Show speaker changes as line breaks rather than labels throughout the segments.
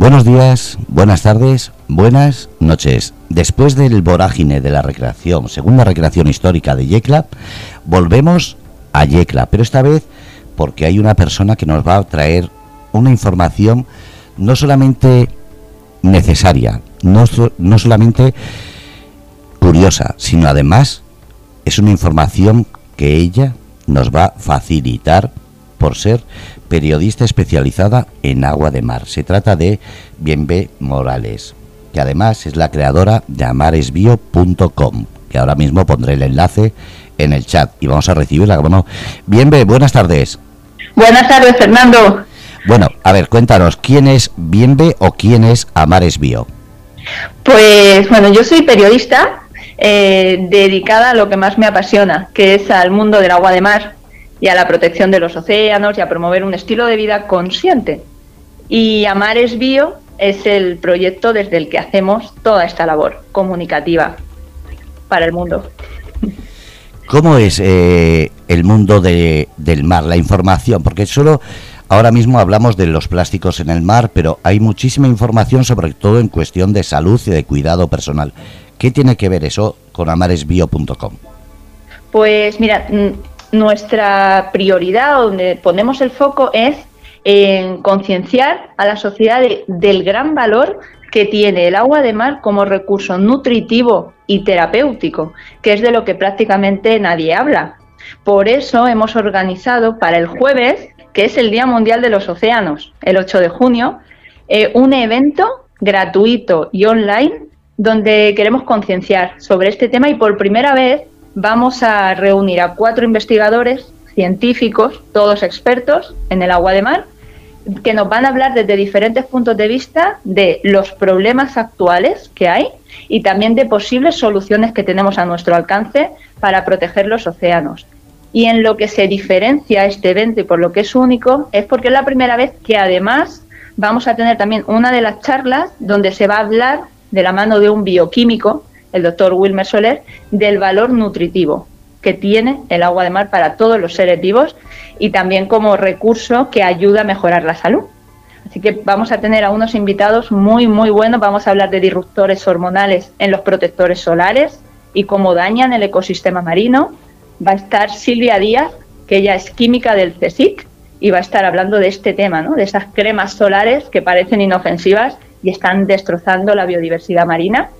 Buenos días, buenas tardes, buenas noches. Después del vorágine de la recreación, segunda recreación histórica de Yecla, volvemos a Yecla, pero esta vez porque hay una persona que nos va a traer una información no solamente necesaria, no, no solamente curiosa, sino además es una información que ella nos va a facilitar por ser periodista especializada en agua de mar. Se trata de Bienve Morales, que además es la creadora de amaresbio.com, que ahora mismo pondré el enlace en el chat y vamos a recibirla. Bueno, Bienve, buenas tardes.
Buenas tardes, Fernando.
Bueno, a ver, cuéntanos, ¿quién es Bienve o quién es Amaresbio?
Pues bueno, yo soy periodista eh, dedicada a lo que más me apasiona, que es al mundo del agua de mar y a la protección de los océanos y a promover un estilo de vida consciente. Y Amares Bio es el proyecto desde el que hacemos toda esta labor comunicativa para el mundo.
¿Cómo es eh, el mundo del mar, la información? Porque solo ahora mismo hablamos de los plásticos en el mar, pero hay muchísima información sobre todo en cuestión de salud y de cuidado personal. ¿Qué tiene que ver eso con amaresbio.com?
Pues mira, nuestra prioridad, donde ponemos el foco es en concienciar a la sociedad del gran valor que tiene el agua de mar como recurso nutritivo y terapéutico, que es de lo que prácticamente nadie habla. Por eso hemos organizado para el jueves, que es el Día Mundial de los Océanos, el 8 de junio, eh, un evento gratuito y online donde queremos concienciar sobre este tema y por primera vez vamos a reunir a cuatro investigadores científicos, todos expertos en el agua de mar, que nos van a hablar desde diferentes puntos de vista de los problemas actuales que hay y también de posibles soluciones que tenemos a nuestro alcance para proteger los océanos. Y en lo que se diferencia este evento y por lo que es único es porque es la primera vez que además vamos a tener también una de las charlas donde se va a hablar de la mano de un bioquímico el doctor Wilmer Soler, del valor nutritivo que tiene el agua de mar para todos los seres vivos y también como recurso que ayuda a mejorar la salud. Así que vamos a tener a unos invitados muy, muy buenos. Vamos a hablar de disruptores hormonales en los protectores solares y cómo dañan el ecosistema marino. Va a estar Silvia Díaz, que ella es química del CSIC, y va a estar hablando de este tema, ¿no? de esas cremas solares que parecen inofensivas y están destrozando la biodiversidad marina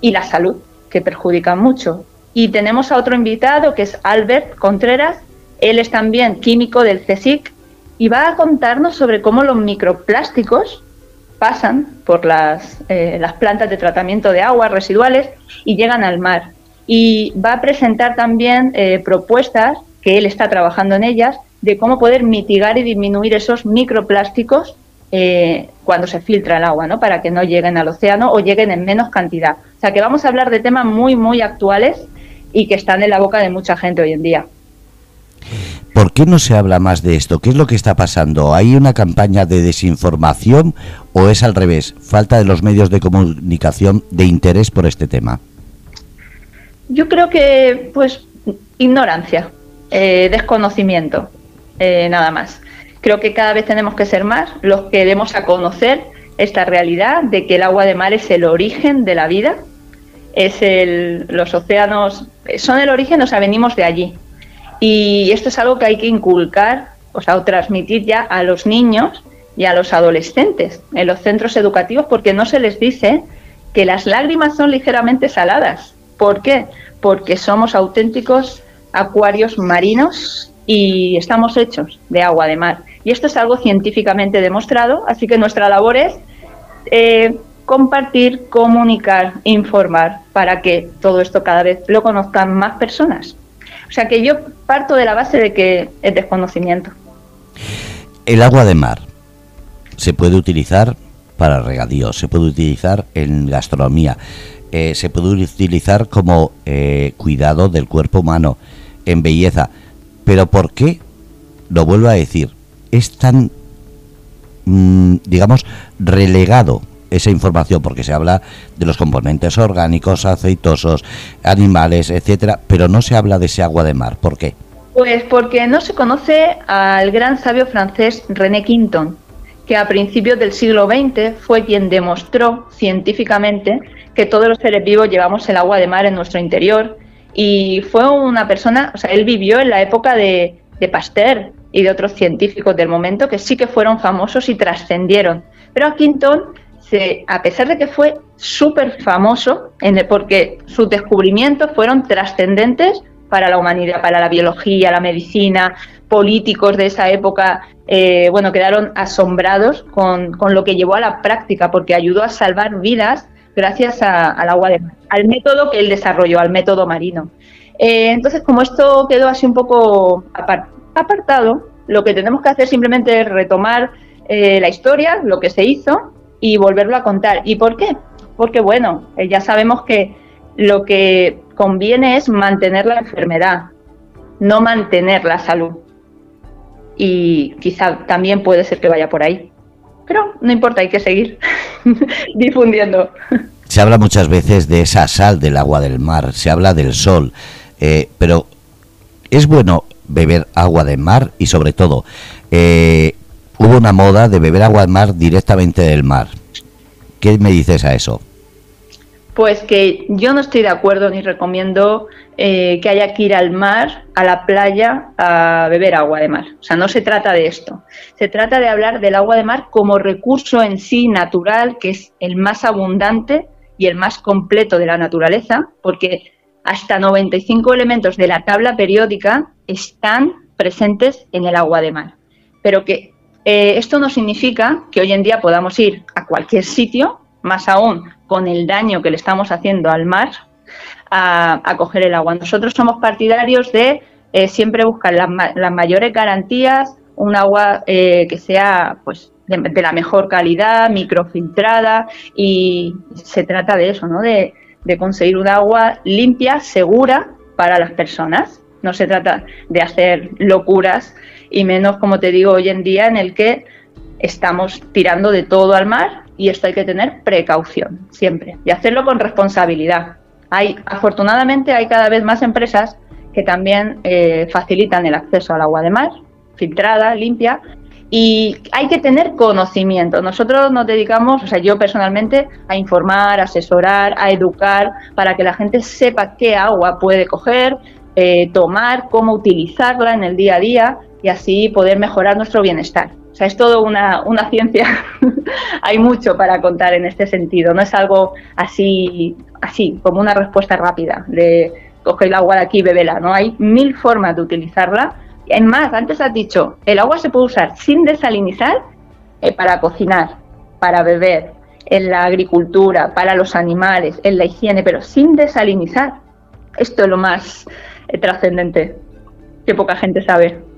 y la salud, que perjudican mucho. Y tenemos a otro invitado que es Albert Contreras, él es también químico del CSIC y va a contarnos sobre cómo los microplásticos pasan por las, eh, las plantas de tratamiento de aguas residuales y llegan al mar. Y va a presentar también eh, propuestas, que él está trabajando en ellas, de cómo poder mitigar y disminuir esos microplásticos eh, cuando se filtra el agua, ¿no? Para que no lleguen al océano o lleguen en menos cantidad. O sea que vamos a hablar de temas muy, muy actuales y que están en la boca de mucha gente hoy en día.
¿Por qué no se habla más de esto? ¿Qué es lo que está pasando? ¿Hay una campaña de desinformación o es al revés? Falta de los medios de comunicación de interés por este tema.
Yo creo que, pues, ignorancia, eh, desconocimiento, eh, nada más. Creo que cada vez tenemos que ser más los que demos a conocer esta realidad de que el agua de mar es el origen de la vida, es el, los océanos son el origen, o sea, venimos de allí. Y esto es algo que hay que inculcar, o sea, o transmitir ya a los niños y a los adolescentes en los centros educativos, porque no se les dice que las lágrimas son ligeramente saladas. ¿Por qué? Porque somos auténticos acuarios marinos y estamos hechos de agua de mar. Y esto es algo científicamente demostrado, así que nuestra labor es eh, compartir, comunicar, informar para que todo esto cada vez lo conozcan más personas. O sea que yo parto de la base de que es desconocimiento.
El agua de mar se puede utilizar para regadío, se puede utilizar en gastronomía, eh, se puede utilizar como eh, cuidado del cuerpo humano, en belleza. Pero ¿por qué? Lo vuelvo a decir, es tan, mm, digamos, relegado esa información porque se habla de los componentes orgánicos, aceitosos, animales, etcétera, pero no se habla de ese agua de mar. ¿Por qué?
Pues porque no se conoce al gran sabio francés René Quinton, que a principios del siglo XX fue quien demostró científicamente que todos los seres vivos llevamos el agua de mar en nuestro interior y fue una persona, o sea, él vivió en la época de, de Pasteur y de otros científicos del momento que sí que fueron famosos y trascendieron. Pero a Quinton, a pesar de que fue súper famoso, porque sus descubrimientos fueron trascendentes para la humanidad, para la biología, la medicina, políticos de esa época, eh, bueno, quedaron asombrados con, con, lo que llevó a la práctica, porque ayudó a salvar vidas gracias al agua de mar, al método que él desarrolló, al método marino. Eh, entonces, como esto quedó así un poco apartado, lo que tenemos que hacer simplemente es retomar eh, la historia, lo que se hizo y volverlo a contar. ¿Y por qué? Porque, bueno, ya sabemos que lo que conviene es mantener la enfermedad, no mantener la salud. Y quizá también puede ser que vaya por ahí. Pero no importa, hay que seguir difundiendo.
Se habla muchas veces de esa sal del agua del mar, se habla del sol, eh, pero es bueno beber agua de mar y sobre todo eh, hubo una moda de beber agua de mar directamente del mar. ¿Qué me dices a eso?
Pues que yo no estoy de acuerdo ni recomiendo eh, que haya que ir al mar, a la playa, a beber agua de mar. O sea, no se trata de esto. Se trata de hablar del agua de mar como recurso en sí natural, que es el más abundante y el más completo de la naturaleza, porque hasta 95 elementos de la tabla periódica están presentes en el agua de mar. Pero que eh, esto no significa que hoy en día podamos ir a cualquier sitio, más aún con el daño que le estamos haciendo al mar, a, coger el agua. Nosotros somos partidarios de eh, siempre buscar las, mayores garantías, un agua eh, que sea pues de, la mejor calidad, microfiltrada y se trata de eso, ¿no? De, de conseguir un agua limpia, segura para las personas. No se trata de hacer locuras y menos, como te digo, hoy en día en el que estamos tirando de todo al mar y esto hay que tener precaución siempre y hacerlo con responsabilidad. Hay, afortunadamente hay cada vez más empresas que también eh, facilitan el acceso al agua de mar, filtrada, limpia, y hay que tener conocimiento. Nosotros nos dedicamos, o sea, yo personalmente, a informar, asesorar, a educar, para que la gente sepa qué agua puede coger, eh, tomar, cómo utilizarla en el día a día y así poder mejorar nuestro bienestar. O sea, es todo una, una ciencia. Hay mucho para contar en este sentido. No es algo así, así, como una respuesta rápida de coger el agua de aquí y bebela. No hay mil formas de utilizarla. Es más, antes has dicho, el agua se puede usar sin desalinizar eh, para cocinar, para beber, en la agricultura, para los animales, en la higiene, pero sin desalinizar. Esto es lo más eh, trascendente que poca gente sabe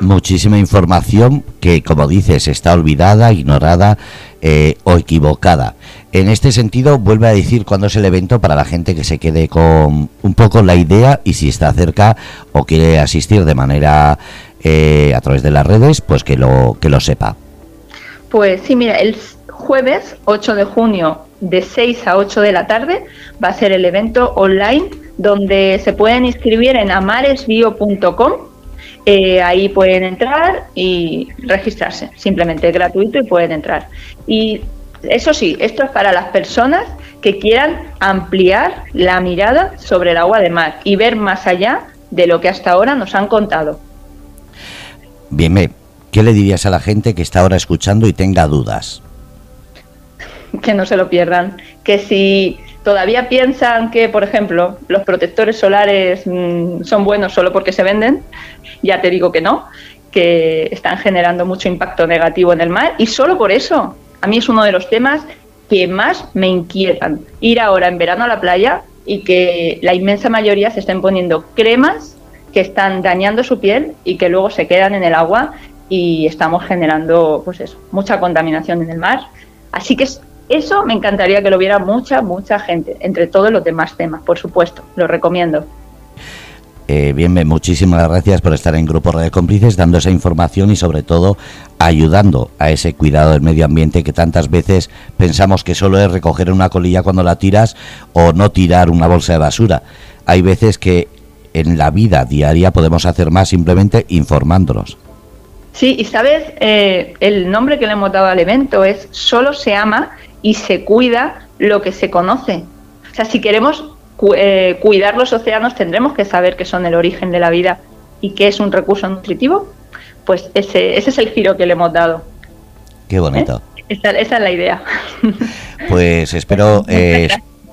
muchísima información que, como dices, está olvidada, ignorada eh, o equivocada. En este sentido, vuelve a decir cuándo es el evento para la gente que se quede con un poco la idea y si está cerca o quiere asistir de manera eh, a través de las redes, pues que lo, que lo sepa.
Pues sí, mira, el jueves 8 de junio de 6 a 8 de la tarde va a ser el evento online donde se pueden inscribir en amaresbio.com eh, ahí pueden entrar y registrarse, simplemente gratuito y pueden entrar. Y eso sí, esto es para las personas que quieran ampliar la mirada sobre el agua de mar y ver más allá de lo que hasta ahora nos han contado.
Bien, ¿qué le dirías a la gente que está ahora escuchando y tenga dudas?
Que no se lo pierdan, que si todavía piensan que, por ejemplo, los protectores solares mm, son buenos solo porque se venden, ya te digo que no, que están generando mucho impacto negativo en el mar y solo por eso, a mí es uno de los temas que más me inquietan. Ir ahora en verano a la playa y que la inmensa mayoría se estén poniendo cremas que están dañando su piel y que luego se quedan en el agua y estamos generando pues eso, mucha contaminación en el mar. Así que eso me encantaría que lo viera mucha, mucha gente, entre todos los demás temas, por supuesto, lo recomiendo.
Eh, bien, muchísimas gracias por estar en Grupo Radio Cómplices, dando esa información y sobre todo ayudando a ese cuidado del medio ambiente que tantas veces pensamos que solo es recoger una colilla cuando la tiras o no tirar una bolsa de basura. Hay veces que en la vida diaria podemos hacer más simplemente informándonos.
Sí, y sabes, eh, el nombre que le hemos dado al evento es Solo se ama y se cuida lo que se conoce. O sea, si queremos eh, cuidar los océanos, tendremos que saber que son el origen de la vida y que es un recurso nutritivo. Pues ese, ese es el giro que le hemos dado.
Qué bonito.
¿Eh? Esa, esa, es la idea.
Pues espero, eh,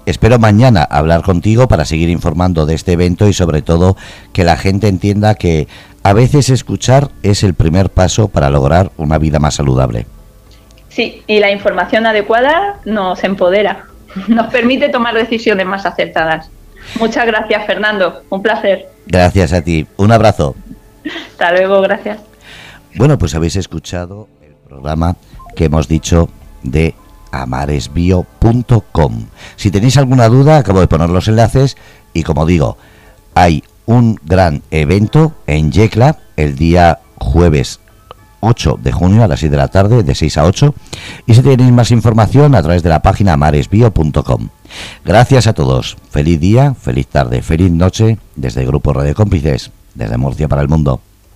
espero mañana hablar contigo para seguir informando de este evento y sobre todo que la gente entienda que a veces escuchar es el primer paso para lograr una vida más saludable.
Sí, y la información adecuada nos empodera, nos permite tomar decisiones más acertadas. Muchas gracias, Fernando. Un placer.
Gracias a ti. Un abrazo.
Hasta luego, gracias.
Bueno, pues habéis escuchado el programa que hemos dicho de amaresbio.com. Si tenéis alguna duda, acabo de poner los enlaces y como digo, hay un gran evento en Yecla el día jueves 8 de junio a las 6 de la tarde, de 6 a 8. Y si tenéis más información a través de la página amaresbio.com. Gracias a todos. Feliz día, feliz tarde, feliz noche desde el Grupo Radio Cómplices, desde Murcia para el Mundo.